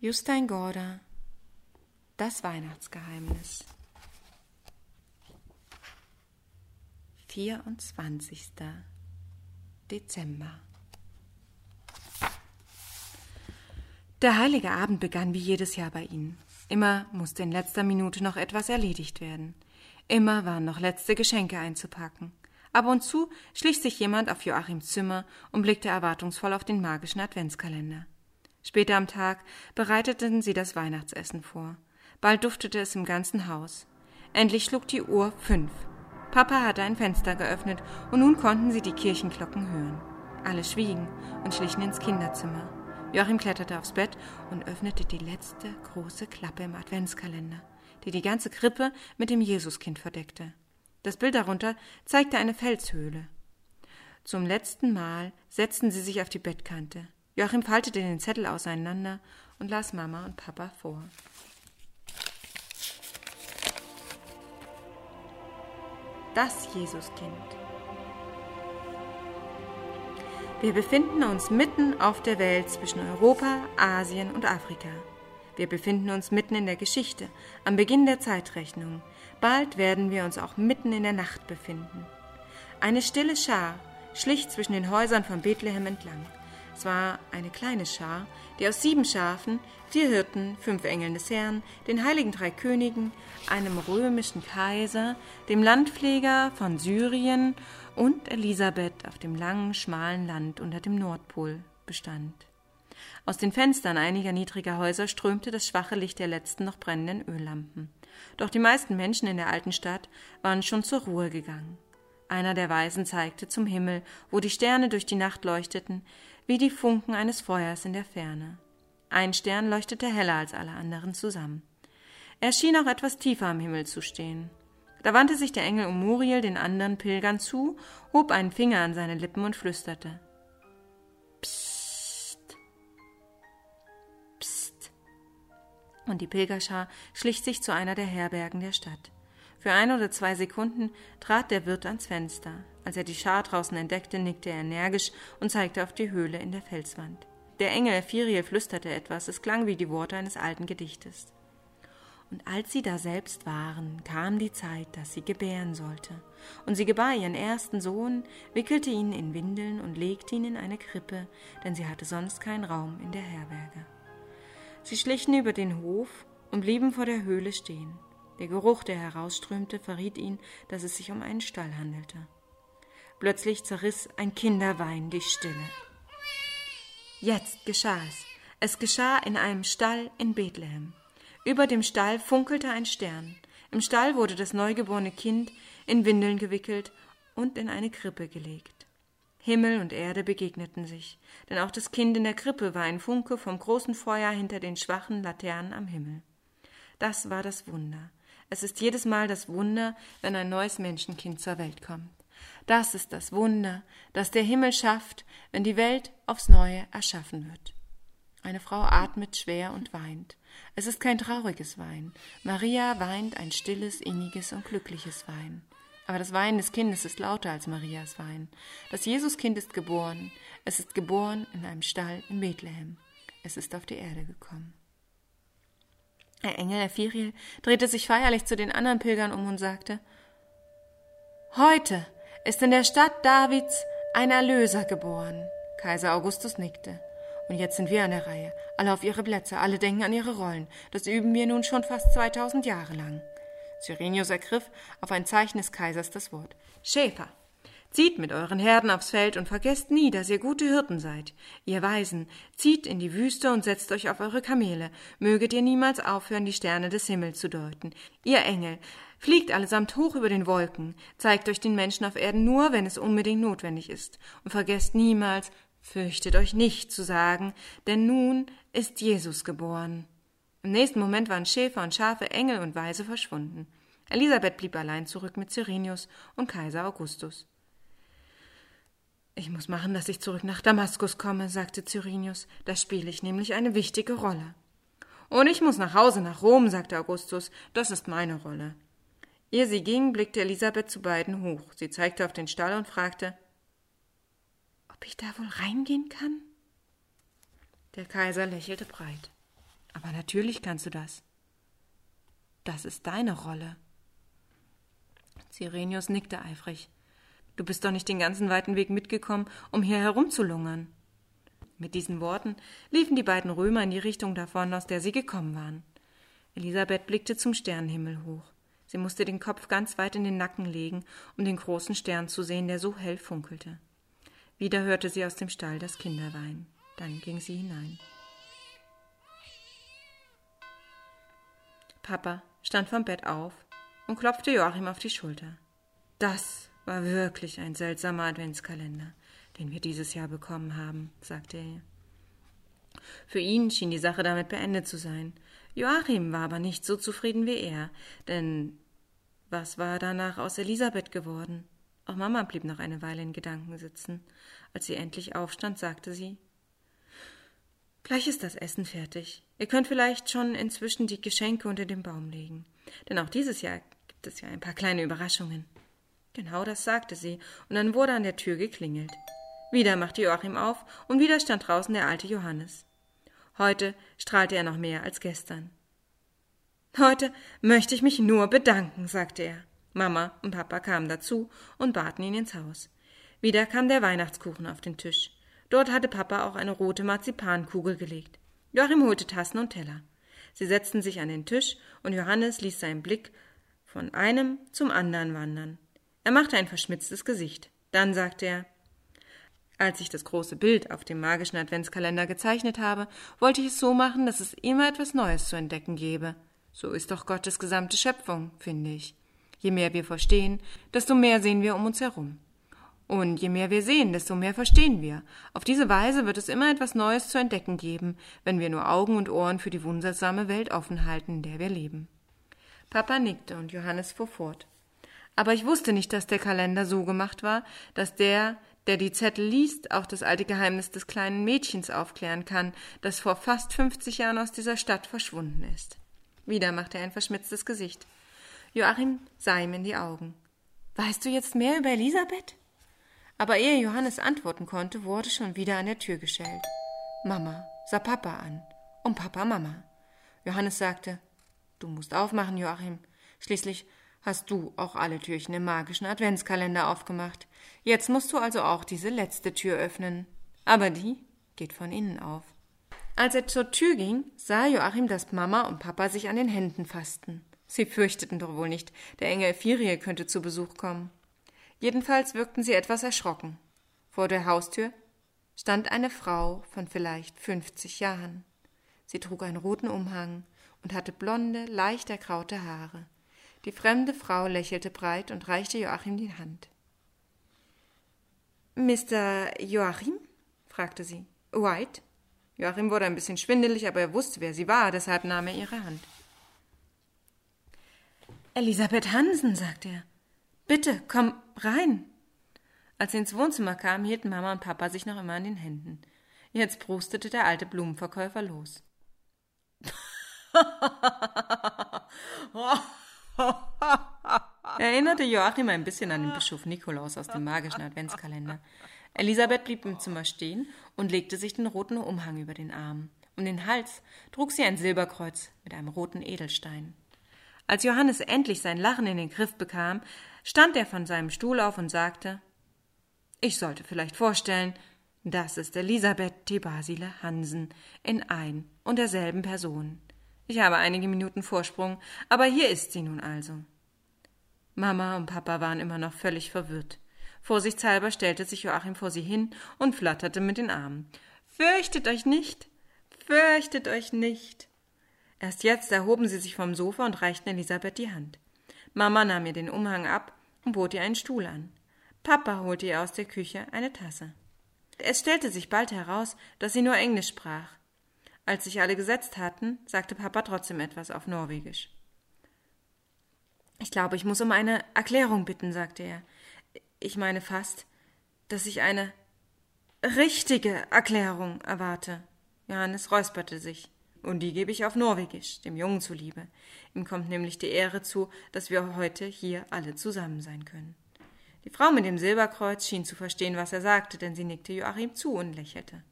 Justein Gorda Das Weihnachtsgeheimnis 24. Dezember Der heilige Abend begann wie jedes Jahr bei ihnen. Immer musste in letzter Minute noch etwas erledigt werden. Immer waren noch letzte Geschenke einzupacken. Ab und zu schlich sich jemand auf Joachims Zimmer und blickte erwartungsvoll auf den magischen Adventskalender. Später am Tag bereiteten sie das Weihnachtsessen vor. Bald duftete es im ganzen Haus. Endlich schlug die Uhr fünf. Papa hatte ein Fenster geöffnet und nun konnten sie die Kirchenglocken hören. Alle schwiegen und schlichen ins Kinderzimmer. Joachim kletterte aufs Bett und öffnete die letzte große Klappe im Adventskalender, die die ganze Krippe mit dem Jesuskind verdeckte. Das Bild darunter zeigte eine Felshöhle. Zum letzten Mal setzten sie sich auf die Bettkante. Joachim faltete den Zettel auseinander und las Mama und Papa vor. Das Jesuskind. Wir befinden uns mitten auf der Welt zwischen Europa, Asien und Afrika. Wir befinden uns mitten in der Geschichte, am Beginn der Zeitrechnung. Bald werden wir uns auch mitten in der Nacht befinden. Eine stille Schar schlich zwischen den Häusern von Bethlehem entlang. Es war eine kleine Schar, die aus sieben Schafen, vier Hirten, fünf Engeln des Herrn, den heiligen drei Königen, einem römischen Kaiser, dem Landpfleger von Syrien und Elisabeth auf dem langen, schmalen Land unter dem Nordpol bestand. Aus den Fenstern einiger niedriger Häuser strömte das schwache Licht der letzten noch brennenden Öllampen. Doch die meisten Menschen in der alten Stadt waren schon zur Ruhe gegangen. Einer der Weisen zeigte zum Himmel, wo die Sterne durch die Nacht leuchteten, wie die Funken eines Feuers in der Ferne. Ein Stern leuchtete heller als alle anderen zusammen. Er schien auch etwas tiefer am Himmel zu stehen. Da wandte sich der Engel um Muriel den anderen Pilgern zu, hob einen Finger an seine Lippen und flüsterte. Psst. Psst. Und die Pilgerschar schlich sich zu einer der Herbergen der Stadt. Für ein oder zwei Sekunden trat der Wirt ans Fenster. Als er die Schar draußen entdeckte, nickte er energisch und zeigte auf die Höhle in der Felswand. Der Engel Ephiriel flüsterte etwas, es klang wie die Worte eines alten Gedichtes. Und als sie da selbst waren, kam die Zeit, dass sie gebären sollte. Und sie gebar ihren ersten Sohn, wickelte ihn in Windeln und legte ihn in eine Krippe, denn sie hatte sonst keinen Raum in der Herberge. Sie schlichen über den Hof und blieben vor der Höhle stehen. Der Geruch, der herausströmte, verriet ihn, dass es sich um einen Stall handelte. Plötzlich zerriss ein Kinderwein die Stille. Jetzt geschah es. Es geschah in einem Stall in Bethlehem. Über dem Stall funkelte ein Stern. Im Stall wurde das neugeborene Kind in Windeln gewickelt und in eine Krippe gelegt. Himmel und Erde begegneten sich, denn auch das Kind in der Krippe war ein Funke vom großen Feuer hinter den schwachen Laternen am Himmel. Das war das Wunder. Es ist jedes Mal das Wunder, wenn ein neues Menschenkind zur Welt kommt. Das ist das Wunder, das der Himmel schafft, wenn die Welt aufs Neue erschaffen wird. Eine Frau atmet schwer und weint. Es ist kein trauriges Wein. Maria weint ein stilles, inniges und glückliches Wein. Aber das Weinen des Kindes ist lauter als Marias Wein. Das Jesuskind ist geboren. Es ist geboren in einem Stall in Bethlehem. Es ist auf die Erde gekommen. Der Engel Ephiriel drehte sich feierlich zu den anderen Pilgern um und sagte Heute ist in der Stadt Davids ein Erlöser geboren. Kaiser Augustus nickte. Und jetzt sind wir an der Reihe. Alle auf ihre Plätze, alle denken an ihre Rollen. Das üben wir nun schon fast 2000 Jahre lang. Cyrenius ergriff auf ein Zeichen des Kaisers das Wort. Schäfer, Zieht mit euren Herden aufs Feld und vergesst nie, dass ihr gute Hirten seid. Ihr Weisen, zieht in die Wüste und setzt euch auf eure Kamele. Möget ihr niemals aufhören, die Sterne des Himmels zu deuten. Ihr Engel, fliegt allesamt hoch über den Wolken, zeigt euch den Menschen auf Erden nur, wenn es unbedingt notwendig ist. Und vergesst niemals, fürchtet euch nicht zu sagen, denn nun ist Jesus geboren. Im nächsten Moment waren Schäfer und Schafe, Engel und Weise verschwunden. Elisabeth blieb allein zurück mit Cyrenius und Kaiser Augustus. Ich muss machen, dass ich zurück nach Damaskus komme, sagte Cyrenius. Da spiele ich nämlich eine wichtige Rolle. Und ich muss nach Hause nach Rom, sagte Augustus. Das ist meine Rolle. Ehe sie ging, blickte Elisabeth zu beiden hoch. Sie zeigte auf den Stall und fragte, ob ich da wohl reingehen kann? Der Kaiser lächelte breit. Aber natürlich kannst du das. Das ist deine Rolle. Sirenius nickte eifrig. Du bist doch nicht den ganzen weiten Weg mitgekommen, um hier herumzulungern. Mit diesen Worten liefen die beiden Römer in die Richtung davon, aus der sie gekommen waren. Elisabeth blickte zum Sternenhimmel hoch. Sie musste den Kopf ganz weit in den Nacken legen, um den großen Stern zu sehen, der so hell funkelte. Wieder hörte sie aus dem Stall das Kinderwein. Dann ging sie hinein. Papa stand vom Bett auf und klopfte Joachim auf die Schulter. Das war wirklich ein seltsamer Adventskalender, den wir dieses Jahr bekommen haben, sagte er. Für ihn schien die Sache damit beendet zu sein. Joachim war aber nicht so zufrieden wie er, denn was war danach aus Elisabeth geworden? Auch Mama blieb noch eine Weile in Gedanken sitzen. Als sie endlich aufstand, sagte sie Gleich ist das Essen fertig. Ihr könnt vielleicht schon inzwischen die Geschenke unter den Baum legen. Denn auch dieses Jahr gibt es ja ein paar kleine Überraschungen. Genau das sagte sie, und dann wurde an der Tür geklingelt. Wieder machte Joachim auf, und wieder stand draußen der alte Johannes. Heute strahlte er noch mehr als gestern. Heute möchte ich mich nur bedanken, sagte er. Mama und Papa kamen dazu und baten ihn ins Haus. Wieder kam der Weihnachtskuchen auf den Tisch. Dort hatte Papa auch eine rote Marzipankugel gelegt. Joachim holte Tassen und Teller. Sie setzten sich an den Tisch, und Johannes ließ seinen Blick von einem zum anderen wandern. Er machte ein verschmitztes Gesicht. Dann sagte er Als ich das große Bild auf dem magischen Adventskalender gezeichnet habe, wollte ich es so machen, dass es immer etwas Neues zu entdecken gebe. So ist doch Gottes gesamte Schöpfung, finde ich. Je mehr wir verstehen, desto mehr sehen wir um uns herum. Und je mehr wir sehen, desto mehr verstehen wir. Auf diese Weise wird es immer etwas Neues zu entdecken geben, wenn wir nur Augen und Ohren für die wundersame Welt offen halten, in der wir leben. Papa nickte und Johannes fuhr fort. Aber ich wusste nicht, dass der Kalender so gemacht war, dass der, der die Zettel liest, auch das alte Geheimnis des kleinen Mädchens aufklären kann, das vor fast fünfzig Jahren aus dieser Stadt verschwunden ist. Wieder machte er ein verschmitztes Gesicht. Joachim sah ihm in die Augen. Weißt du jetzt mehr über Elisabeth? Aber ehe Johannes antworten konnte, wurde schon wieder an der Tür geschellt. Mama sah Papa an und Papa Mama. Johannes sagte, Du musst aufmachen, Joachim. Schließlich hast du auch alle Türchen im magischen Adventskalender aufgemacht. Jetzt musst du also auch diese letzte Tür öffnen. Aber die geht von innen auf. Als er zur Tür ging, sah Joachim, dass Mama und Papa sich an den Händen fassten. Sie fürchteten doch wohl nicht, der Engel Firie könnte zu Besuch kommen. Jedenfalls wirkten sie etwas erschrocken. Vor der Haustür stand eine Frau von vielleicht fünfzig Jahren. Sie trug einen roten Umhang und hatte blonde, leicht ergraute Haare. Die fremde Frau lächelte breit und reichte Joachim die Hand. Mr. Joachim? fragte sie. White? Joachim wurde ein bisschen schwindelig, aber er wusste, wer sie war, deshalb nahm er ihre Hand. Elisabeth Hansen, sagte er. Bitte, komm rein. Als sie ins Wohnzimmer kam, hielten Mama und Papa sich noch immer an den Händen. Jetzt prustete der alte Blumenverkäufer los. Erinnerte Joachim ein bisschen an den Bischof Nikolaus aus dem magischen Adventskalender. Elisabeth blieb im Zimmer stehen und legte sich den roten Umhang über den Arm. Um den Hals trug sie ein Silberkreuz mit einem roten Edelstein. Als Johannes endlich sein Lachen in den Griff bekam, stand er von seinem Stuhl auf und sagte Ich sollte vielleicht vorstellen, das ist Elisabeth Thebasile Hansen in ein und derselben Person. Ich habe einige Minuten Vorsprung, aber hier ist sie nun also. Mama und Papa waren immer noch völlig verwirrt. Vorsichtshalber stellte sich Joachim vor sie hin und flatterte mit den Armen. Fürchtet euch nicht, fürchtet euch nicht. Erst jetzt erhoben sie sich vom Sofa und reichten Elisabeth die Hand. Mama nahm ihr den Umhang ab und bot ihr einen Stuhl an. Papa holte ihr aus der Küche eine Tasse. Es stellte sich bald heraus, dass sie nur Englisch sprach. Als sich alle gesetzt hatten, sagte Papa trotzdem etwas auf Norwegisch. Ich glaube, ich muss um eine Erklärung bitten, sagte er. Ich meine fast, dass ich eine richtige Erklärung erwarte. Johannes räusperte sich. Und die gebe ich auf Norwegisch, dem Jungen zuliebe. Ihm kommt nämlich die Ehre zu, dass wir heute hier alle zusammen sein können. Die Frau mit dem Silberkreuz schien zu verstehen, was er sagte, denn sie nickte Joachim zu und lächelte.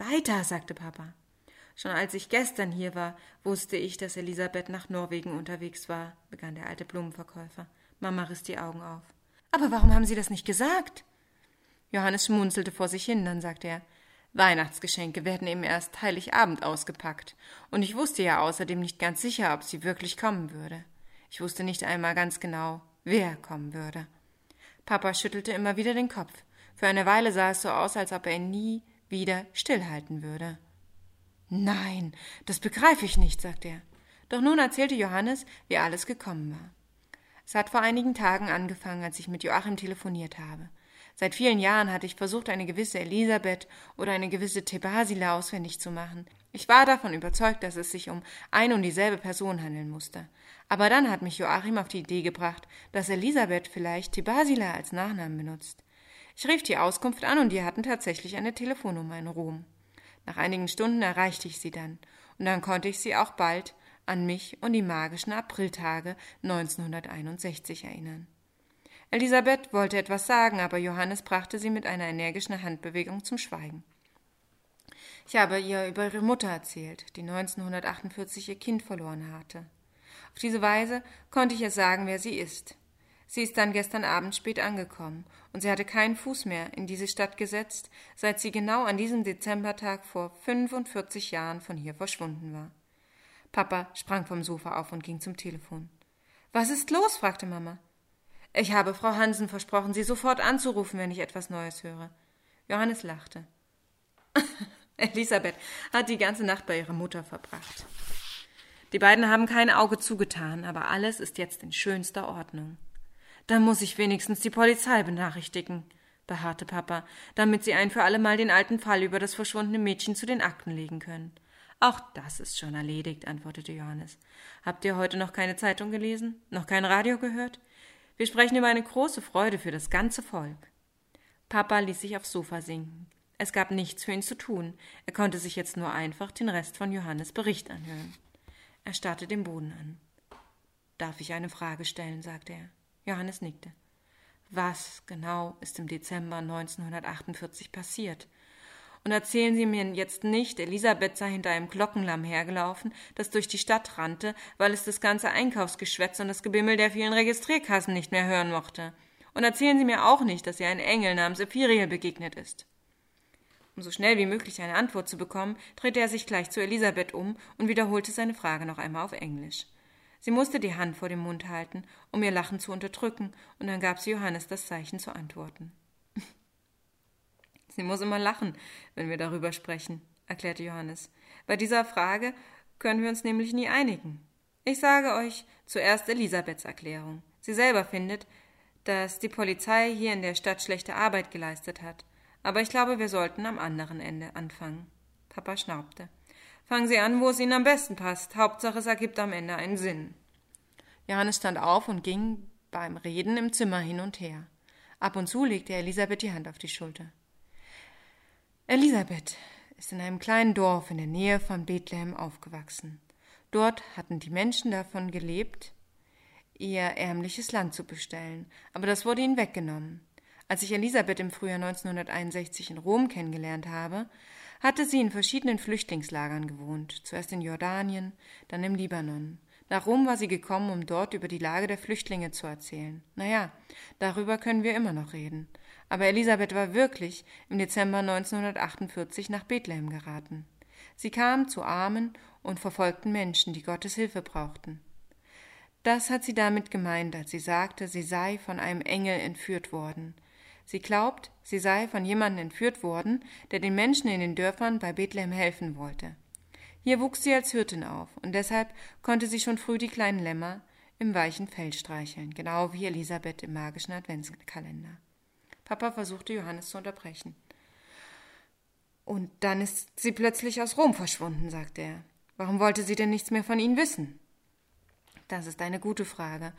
Weiter, sagte Papa. Schon als ich gestern hier war, wusste ich, dass Elisabeth nach Norwegen unterwegs war, begann der alte Blumenverkäufer. Mama riss die Augen auf. Aber warum haben Sie das nicht gesagt? Johannes schmunzelte vor sich hin, dann sagte er Weihnachtsgeschenke werden eben erst Heiligabend ausgepackt, und ich wusste ja außerdem nicht ganz sicher, ob sie wirklich kommen würde. Ich wusste nicht einmal ganz genau, wer kommen würde. Papa schüttelte immer wieder den Kopf. Für eine Weile sah es so aus, als ob er nie wieder stillhalten würde. Nein, das begreife ich nicht, sagte er. Doch nun erzählte Johannes, wie alles gekommen war. Es hat vor einigen Tagen angefangen, als ich mit Joachim telefoniert habe. Seit vielen Jahren hatte ich versucht, eine gewisse Elisabeth oder eine gewisse Thebasila auswendig zu machen. Ich war davon überzeugt, dass es sich um ein und dieselbe Person handeln musste. Aber dann hat mich Joachim auf die Idee gebracht, dass Elisabeth vielleicht Thebasila als Nachnamen benutzt. Ich rief die Auskunft an und die hatten tatsächlich eine Telefonnummer in Rom. Nach einigen Stunden erreichte ich sie dann, und dann konnte ich sie auch bald an mich und die magischen Apriltage 1961 erinnern. Elisabeth wollte etwas sagen, aber Johannes brachte sie mit einer energischen Handbewegung zum Schweigen. Ich habe ihr über ihre Mutter erzählt, die 1948 ihr Kind verloren hatte. Auf diese Weise konnte ich ihr sagen, wer sie ist. Sie ist dann gestern Abend spät angekommen, und sie hatte keinen Fuß mehr in diese Stadt gesetzt, seit sie genau an diesem Dezembertag vor 45 Jahren von hier verschwunden war. Papa sprang vom Sofa auf und ging zum Telefon. Was ist los? fragte Mama. Ich habe Frau Hansen versprochen, Sie sofort anzurufen, wenn ich etwas Neues höre. Johannes lachte. Elisabeth hat die ganze Nacht bei ihrer Mutter verbracht. Die beiden haben kein Auge zugetan, aber alles ist jetzt in schönster Ordnung. Dann muss ich wenigstens die Polizei benachrichtigen, beharrte Papa, damit sie ein für allemal den alten Fall über das verschwundene Mädchen zu den Akten legen können. Auch das ist schon erledigt, antwortete Johannes. Habt ihr heute noch keine Zeitung gelesen? Noch kein Radio gehört? Wir sprechen über eine große Freude für das ganze Volk. Papa ließ sich aufs Sofa sinken. Es gab nichts für ihn zu tun. Er konnte sich jetzt nur einfach den Rest von Johannes Bericht anhören. Er starrte den Boden an. Darf ich eine Frage stellen? sagte er. Johannes nickte. Was genau ist im Dezember 1948 passiert? Und erzählen Sie mir jetzt nicht, Elisabeth sei hinter einem Glockenlamm hergelaufen, das durch die Stadt rannte, weil es das ganze Einkaufsgeschwätz und das Gebimmel der vielen Registrierkassen nicht mehr hören mochte. Und erzählen Sie mir auch nicht, dass ihr ein Engel namens Ephiriel begegnet ist. Um so schnell wie möglich eine Antwort zu bekommen, drehte er sich gleich zu Elisabeth um und wiederholte seine Frage noch einmal auf Englisch. Sie musste die Hand vor dem Mund halten, um ihr Lachen zu unterdrücken, und dann gab sie Johannes das Zeichen zu antworten. Sie muss immer lachen, wenn wir darüber sprechen, erklärte Johannes. Bei dieser Frage können wir uns nämlich nie einigen. Ich sage euch zuerst Elisabeths Erklärung. Sie selber findet, dass die Polizei hier in der Stadt schlechte Arbeit geleistet hat. Aber ich glaube, wir sollten am anderen Ende anfangen. Papa schnaubte. Fangen Sie an, wo es Ihnen am besten passt. Hauptsache, es ergibt am Ende einen Sinn. Johannes stand auf und ging beim Reden im Zimmer hin und her. Ab und zu legte Elisabeth die Hand auf die Schulter. Elisabeth ist in einem kleinen Dorf in der Nähe von Bethlehem aufgewachsen. Dort hatten die Menschen davon gelebt, ihr ärmliches Land zu bestellen, aber das wurde ihnen weggenommen. Als ich Elisabeth im Frühjahr 1961 in Rom kennengelernt habe, hatte sie in verschiedenen Flüchtlingslagern gewohnt, zuerst in Jordanien, dann im Libanon. Nach Rom war sie gekommen, um dort über die Lage der Flüchtlinge zu erzählen. Naja, darüber können wir immer noch reden. Aber Elisabeth war wirklich im Dezember 1948 nach Bethlehem geraten. Sie kam zu armen und verfolgten Menschen, die Gottes Hilfe brauchten. Das hat sie damit gemeint, als sie sagte, sie sei von einem Engel entführt worden. Sie glaubt, sie sei von jemandem entführt worden, der den Menschen in den Dörfern bei Bethlehem helfen wollte. Hier wuchs sie als Hirtin auf, und deshalb konnte sie schon früh die kleinen Lämmer im weichen Fell streicheln, genau wie Elisabeth im magischen Adventskalender. Papa versuchte Johannes zu unterbrechen. Und dann ist sie plötzlich aus Rom verschwunden, sagte er. Warum wollte sie denn nichts mehr von Ihnen wissen? Das ist eine gute Frage,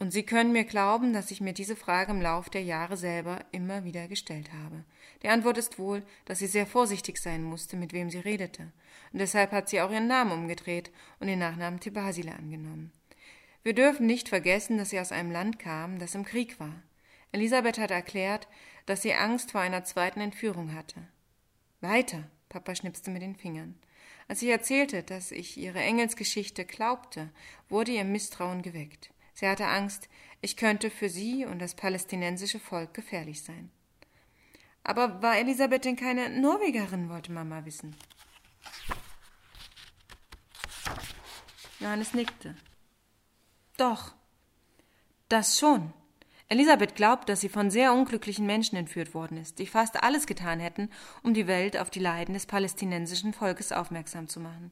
und Sie können mir glauben, dass ich mir diese Frage im Lauf der Jahre selber immer wieder gestellt habe. Die Antwort ist wohl, dass sie sehr vorsichtig sein musste, mit wem sie redete. Und deshalb hat sie auch ihren Namen umgedreht und den Nachnamen Tebasile angenommen. Wir dürfen nicht vergessen, dass sie aus einem Land kam, das im Krieg war. Elisabeth hat erklärt, dass sie Angst vor einer zweiten Entführung hatte. Weiter, Papa schnipste mit den Fingern. Als ich erzählte, dass ich ihre Engelsgeschichte glaubte, wurde ihr Misstrauen geweckt. Sie hatte Angst, ich könnte für sie und das palästinensische Volk gefährlich sein. Aber war Elisabeth denn keine Norwegerin, wollte Mama wissen. Johannes nickte. Doch, das schon. Elisabeth glaubt, dass sie von sehr unglücklichen Menschen entführt worden ist, die fast alles getan hätten, um die Welt auf die Leiden des palästinensischen Volkes aufmerksam zu machen.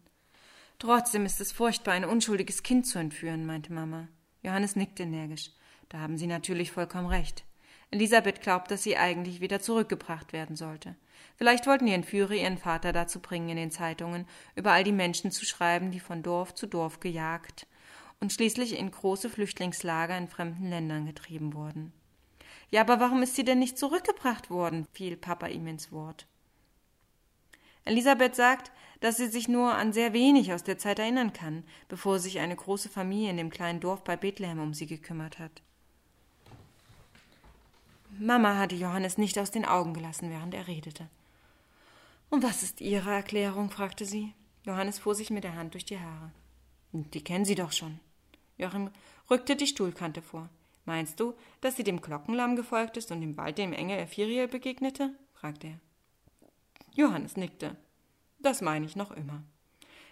Trotzdem ist es furchtbar, ein unschuldiges Kind zu entführen, meinte Mama. Johannes nickte energisch. Da haben Sie natürlich vollkommen recht. Elisabeth glaubt, dass sie eigentlich wieder zurückgebracht werden sollte. Vielleicht wollten die Entführer ihren Vater dazu bringen, in den Zeitungen über all die Menschen zu schreiben, die von Dorf zu Dorf gejagt und schließlich in große Flüchtlingslager in fremden Ländern getrieben wurden. Ja, aber warum ist sie denn nicht zurückgebracht worden? fiel Papa ihm ins Wort. Elisabeth sagt, dass sie sich nur an sehr wenig aus der Zeit erinnern kann, bevor sich eine große Familie in dem kleinen Dorf bei Bethlehem um sie gekümmert hat. Mama hatte Johannes nicht aus den Augen gelassen, während er redete. Und was ist Ihre Erklärung? fragte sie. Johannes fuhr sich mit der Hand durch die Haare. Die kennen Sie doch schon. Joachim rückte die Stuhlkante vor. Meinst du, dass sie dem Glockenlamm gefolgt ist und im Wald dem Engel Ephiriel begegnete? fragte er. Johannes nickte. Das meine ich noch immer.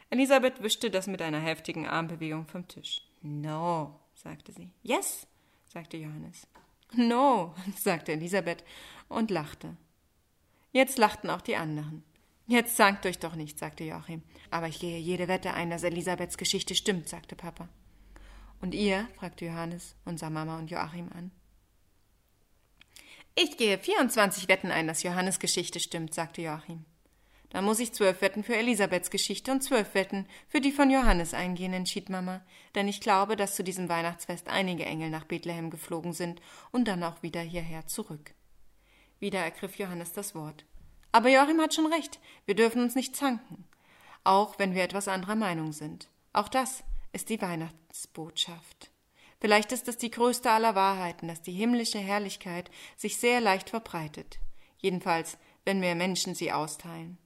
Elisabeth wischte das mit einer heftigen Armbewegung vom Tisch. No, sagte sie. Yes, sagte Johannes. No, sagte Elisabeth und lachte. Jetzt lachten auch die anderen. Jetzt zankt euch doch nicht, sagte Joachim. Aber ich gehe jede Wette ein, dass Elisabeths Geschichte stimmt, sagte Papa. Und ihr? fragte Johannes und sah Mama und Joachim an. Ich gehe 24 Wetten ein, dass Johannes Geschichte stimmt, sagte Joachim. Dann muss ich zwölf Wetten für Elisabeths Geschichte und zwölf Wetten für die von Johannes eingehen, entschied Mama, denn ich glaube, dass zu diesem Weihnachtsfest einige Engel nach Bethlehem geflogen sind und dann auch wieder hierher zurück. Wieder ergriff Johannes das Wort. Aber Joachim hat schon recht, wir dürfen uns nicht zanken, auch wenn wir etwas anderer Meinung sind. Auch das ist die Weihnachtsbotschaft. Vielleicht ist es die größte aller Wahrheiten, dass die himmlische Herrlichkeit sich sehr leicht verbreitet, jedenfalls wenn wir Menschen sie austeilen.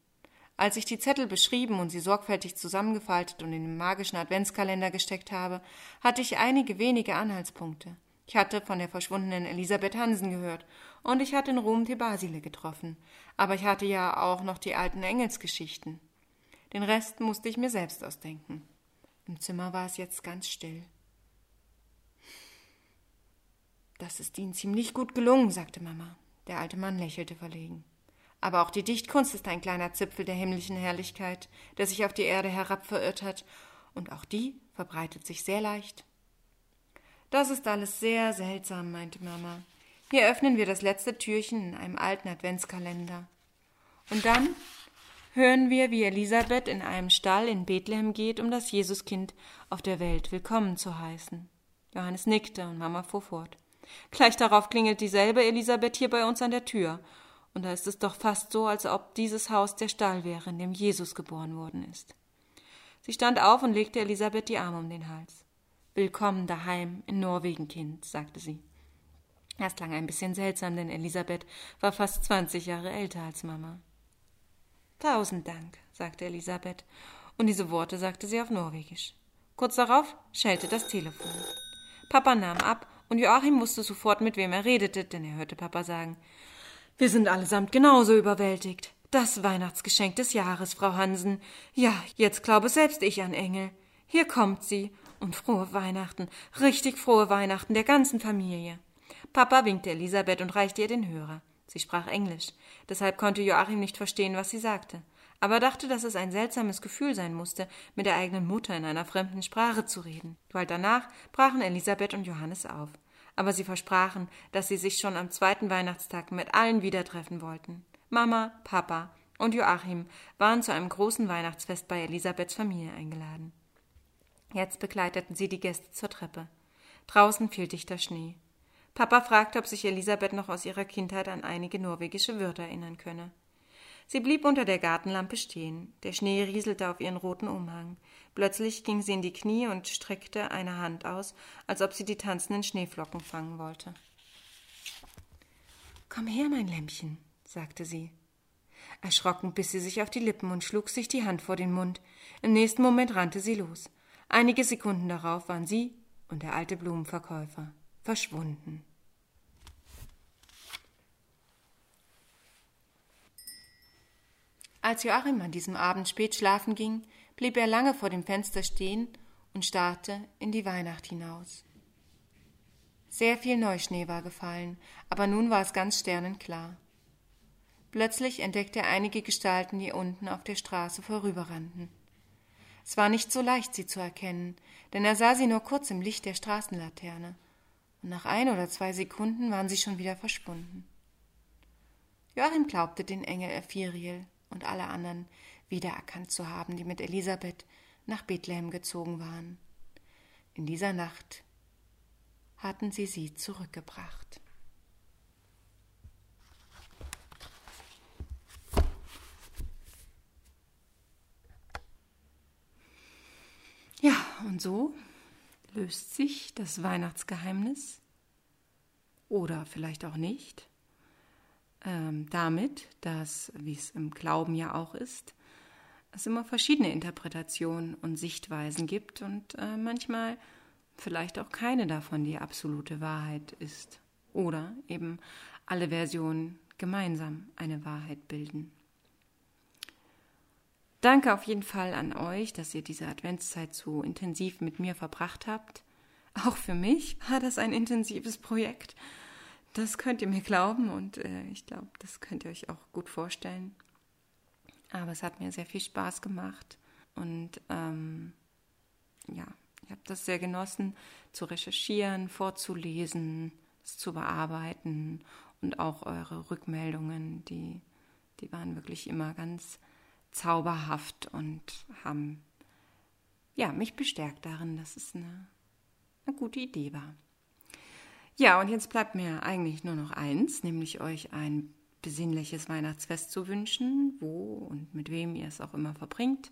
Als ich die Zettel beschrieben und sie sorgfältig zusammengefaltet und in den magischen Adventskalender gesteckt habe, hatte ich einige wenige Anhaltspunkte. Ich hatte von der verschwundenen Elisabeth Hansen gehört und ich hatte in Rom die Basile getroffen, aber ich hatte ja auch noch die alten Engelsgeschichten. Den Rest musste ich mir selbst ausdenken. Im Zimmer war es jetzt ganz still. Das ist Ihnen ziemlich gut gelungen, sagte Mama. Der alte Mann lächelte verlegen. Aber auch die Dichtkunst ist ein kleiner Zipfel der himmlischen Herrlichkeit, der sich auf die Erde herab verirrt hat, und auch die verbreitet sich sehr leicht. Das ist alles sehr seltsam, meinte Mama. Hier öffnen wir das letzte Türchen in einem alten Adventskalender. Und dann hören wir, wie Elisabeth in einem Stall in Bethlehem geht, um das Jesuskind auf der Welt willkommen zu heißen. Johannes nickte und Mama fuhr fort. Gleich darauf klingelt dieselbe Elisabeth hier bei uns an der Tür. Und da ist es doch fast so, als ob dieses Haus der Stall wäre, in dem Jesus geboren worden ist. Sie stand auf und legte Elisabeth die Arme um den Hals. Willkommen daheim in Norwegen, Kind, sagte sie. Das klang ein bisschen seltsam, denn Elisabeth war fast zwanzig Jahre älter als Mama. Tausend Dank, sagte Elisabeth, und diese Worte sagte sie auf Norwegisch. Kurz darauf schellte das Telefon. Papa nahm ab, und Joachim wusste sofort, mit wem er redete, denn er hörte Papa sagen Wir sind allesamt genauso überwältigt. Das Weihnachtsgeschenk des Jahres, Frau Hansen. Ja, jetzt glaube selbst ich an Engel. Hier kommt sie. Und frohe Weihnachten, richtig frohe Weihnachten der ganzen Familie. Papa winkte Elisabeth und reichte ihr den Hörer. Sie sprach Englisch, deshalb konnte Joachim nicht verstehen, was sie sagte, aber dachte, dass es ein seltsames Gefühl sein musste, mit der eigenen Mutter in einer fremden Sprache zu reden. Bald danach brachen Elisabeth und Johannes auf, aber sie versprachen, dass sie sich schon am zweiten Weihnachtstag mit allen wieder treffen wollten. Mama, Papa und Joachim waren zu einem großen Weihnachtsfest bei Elisabeths Familie eingeladen. Jetzt begleiteten sie die Gäste zur Treppe. Draußen fiel dichter Schnee. Papa fragte, ob sich Elisabeth noch aus ihrer Kindheit an einige norwegische Wörter erinnern könne. Sie blieb unter der Gartenlampe stehen. Der Schnee rieselte auf ihren roten Umhang. Plötzlich ging sie in die Knie und streckte eine Hand aus, als ob sie die tanzenden Schneeflocken fangen wollte. Komm her, mein Lämmchen, sagte sie. Erschrocken biss sie sich auf die Lippen und schlug sich die Hand vor den Mund. Im nächsten Moment rannte sie los. Einige Sekunden darauf waren sie und der alte Blumenverkäufer verschwunden. Als Joachim an diesem Abend spät schlafen ging, blieb er lange vor dem Fenster stehen und starrte in die Weihnacht hinaus. Sehr viel Neuschnee war gefallen, aber nun war es ganz sternenklar. Plötzlich entdeckte er einige Gestalten, die unten auf der Straße vorüberrannten. Es war nicht so leicht, sie zu erkennen, denn er sah sie nur kurz im Licht der Straßenlaterne, und nach ein oder zwei Sekunden waren sie schon wieder verschwunden. Joachim glaubte den Engel Ephiriel und alle anderen wiedererkannt zu haben, die mit Elisabeth nach Bethlehem gezogen waren. In dieser Nacht hatten sie sie zurückgebracht. Ja, und so löst sich das Weihnachtsgeheimnis oder vielleicht auch nicht ähm, damit, dass, wie es im Glauben ja auch ist, es immer verschiedene Interpretationen und Sichtweisen gibt und äh, manchmal vielleicht auch keine davon die absolute Wahrheit ist oder eben alle Versionen gemeinsam eine Wahrheit bilden. Danke auf jeden Fall an euch, dass ihr diese Adventszeit so intensiv mit mir verbracht habt. Auch für mich war das ein intensives Projekt. Das könnt ihr mir glauben und äh, ich glaube, das könnt ihr euch auch gut vorstellen. Aber es hat mir sehr viel Spaß gemacht und ähm, ja, ich habe das sehr genossen, zu recherchieren, vorzulesen, es zu bearbeiten und auch eure Rückmeldungen, die, die waren wirklich immer ganz zauberhaft und haben ja, mich bestärkt darin, dass es eine, eine gute Idee war. Ja, und jetzt bleibt mir eigentlich nur noch eins, nämlich euch ein besinnliches Weihnachtsfest zu wünschen, wo und mit wem ihr es auch immer verbringt.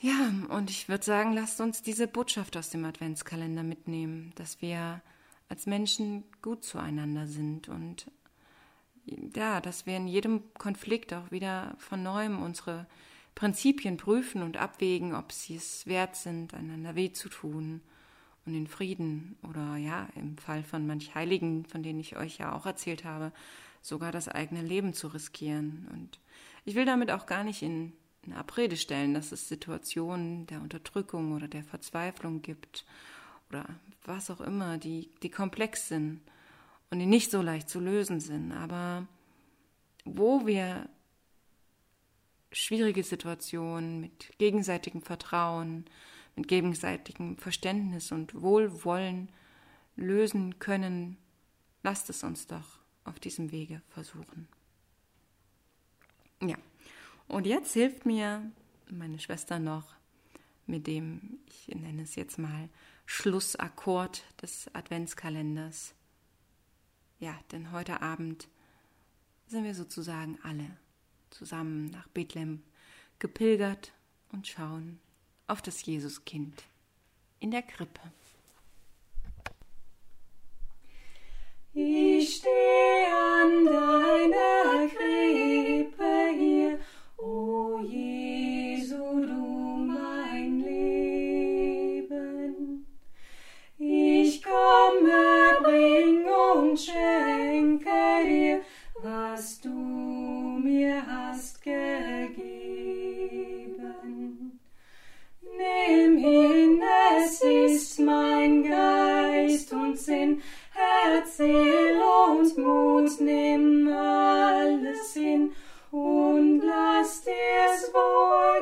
Ja, und ich würde sagen, lasst uns diese Botschaft aus dem Adventskalender mitnehmen, dass wir als Menschen gut zueinander sind und ja, dass wir in jedem Konflikt auch wieder von neuem unsere Prinzipien prüfen und abwägen, ob sie es wert sind, einander weh zu tun und in Frieden oder ja, im Fall von manch Heiligen, von denen ich euch ja auch erzählt habe, sogar das eigene Leben zu riskieren. Und ich will damit auch gar nicht in, in Abrede stellen, dass es Situationen der Unterdrückung oder der Verzweiflung gibt oder was auch immer, die, die komplex sind und die nicht so leicht zu lösen sind. Aber wo wir schwierige Situationen mit gegenseitigem Vertrauen, mit gegenseitigem Verständnis und Wohlwollen lösen können, lasst es uns doch auf diesem Wege versuchen. Ja, und jetzt hilft mir meine Schwester noch mit dem, ich nenne es jetzt mal, Schlussakkord des Adventskalenders ja, denn heute Abend sind wir sozusagen alle zusammen nach Bethlehem gepilgert und schauen auf das Jesuskind in der Krippe. Ich stehe sinn, Herz, Seel und Mut, nimm alles hin und lass dir's wohl.